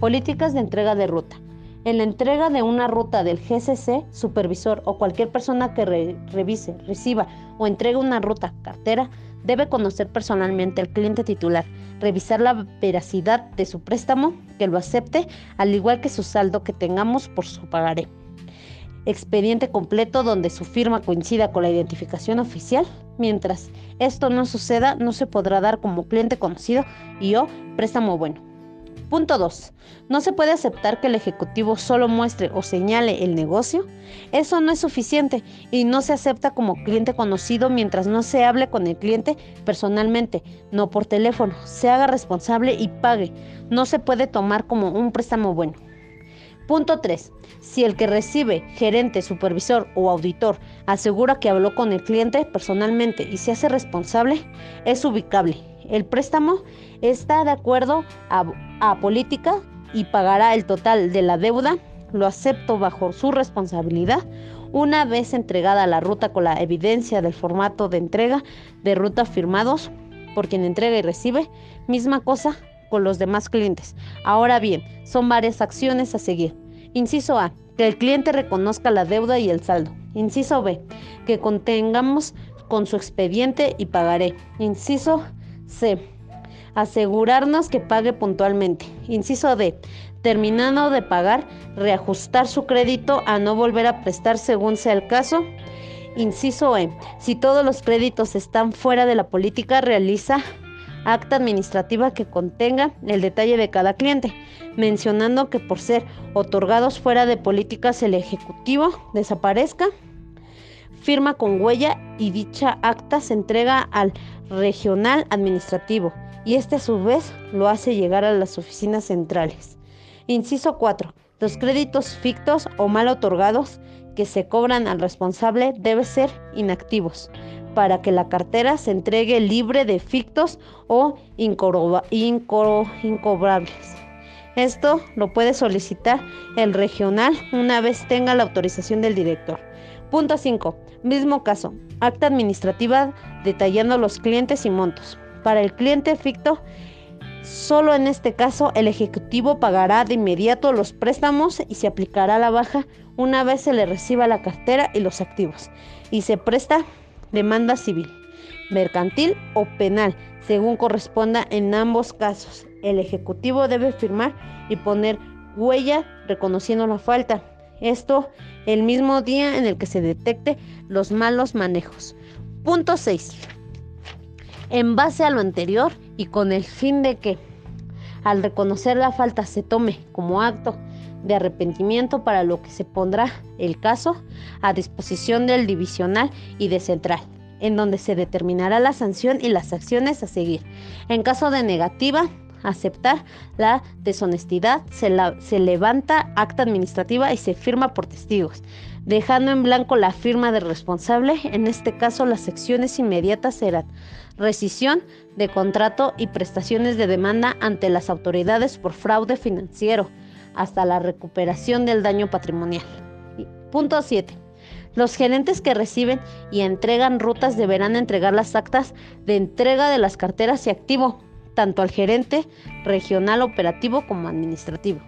Políticas de entrega de ruta. En la entrega de una ruta del GCC, supervisor o cualquier persona que revise, reciba o entregue una ruta cartera debe conocer personalmente al cliente titular, revisar la veracidad de su préstamo, que lo acepte, al igual que su saldo que tengamos por su pagaré. Expediente completo donde su firma coincida con la identificación oficial. Mientras esto no suceda, no se podrá dar como cliente conocido y o préstamo bueno. Punto 2. No se puede aceptar que el ejecutivo solo muestre o señale el negocio. Eso no es suficiente y no se acepta como cliente conocido mientras no se hable con el cliente personalmente, no por teléfono. Se haga responsable y pague. No se puede tomar como un préstamo bueno. Punto 3. Si el que recibe, gerente, supervisor o auditor, asegura que habló con el cliente personalmente y se hace responsable, es ubicable. El préstamo está de acuerdo a, política y pagará el total de la deuda. Lo acepto bajo su responsabilidad una vez entregada la ruta con la evidencia del formato de entrega de ruta firmados por quien entrega y recibe. Misma cosa con los demás clientes. Ahora bien, son varias acciones a seguir. Inciso A, que el cliente reconozca la deuda y el saldo. Inciso B, que contengamos con su expediente y pagaré. Inciso C, asegurarnos que pague puntualmente. Inciso D, terminando de pagar, reajustar su crédito a no volver a prestar según sea el caso. Inciso E, si todos los créditos están fuera de la política, realiza acta administrativa que contenga el detalle de cada cliente, mencionando que por ser otorgados fuera de políticas el ejecutivo desaparezca, firma con huella y dicha acta se entrega al regional administrativo y este a su vez lo hace llegar a las oficinas centrales. Inciso 4. Los créditos fictos o mal otorgados que se cobran al responsable deben ser inactivos para que la cartera se entregue libre de fictos o incobrables. Esto lo puede solicitar el regional una vez tenga la autorización del director. Punto 5. Mismo caso. Acta administrativa detallando los clientes y montos. Para el cliente ficto, solo en este caso el ejecutivo pagará de inmediato los préstamos y se aplicará la baja una vez se le reciba la cartera y los activos. Y se presta demanda civil, mercantil o penal, según corresponda en ambos casos. El Ejecutivo debe firmar y poner huella reconociendo la falta. Esto el mismo día en el que se detecte los malos manejos. Punto 6. En base a lo anterior y con el fin de que al reconocer la falta se tome como acto de arrepentimiento para lo que se pondrá el caso a disposición del divisional y de central, en donde se determinará la sanción y las acciones a seguir. En caso de negativa, aceptar la deshonestidad, se, se, levanta acta administrativa y se firma por testigos, dejando en blanco la firma del responsable. En este caso, las acciones inmediatas serán rescisión de contrato y prestaciones de demanda ante las autoridades por fraude financiero hasta la recuperación del daño patrimonial. Punto 7. Los gerentes que reciben y entregan rutas deberán entregar las actas de entrega de las carteras y activo, tanto al gerente regional operativo como administrativo.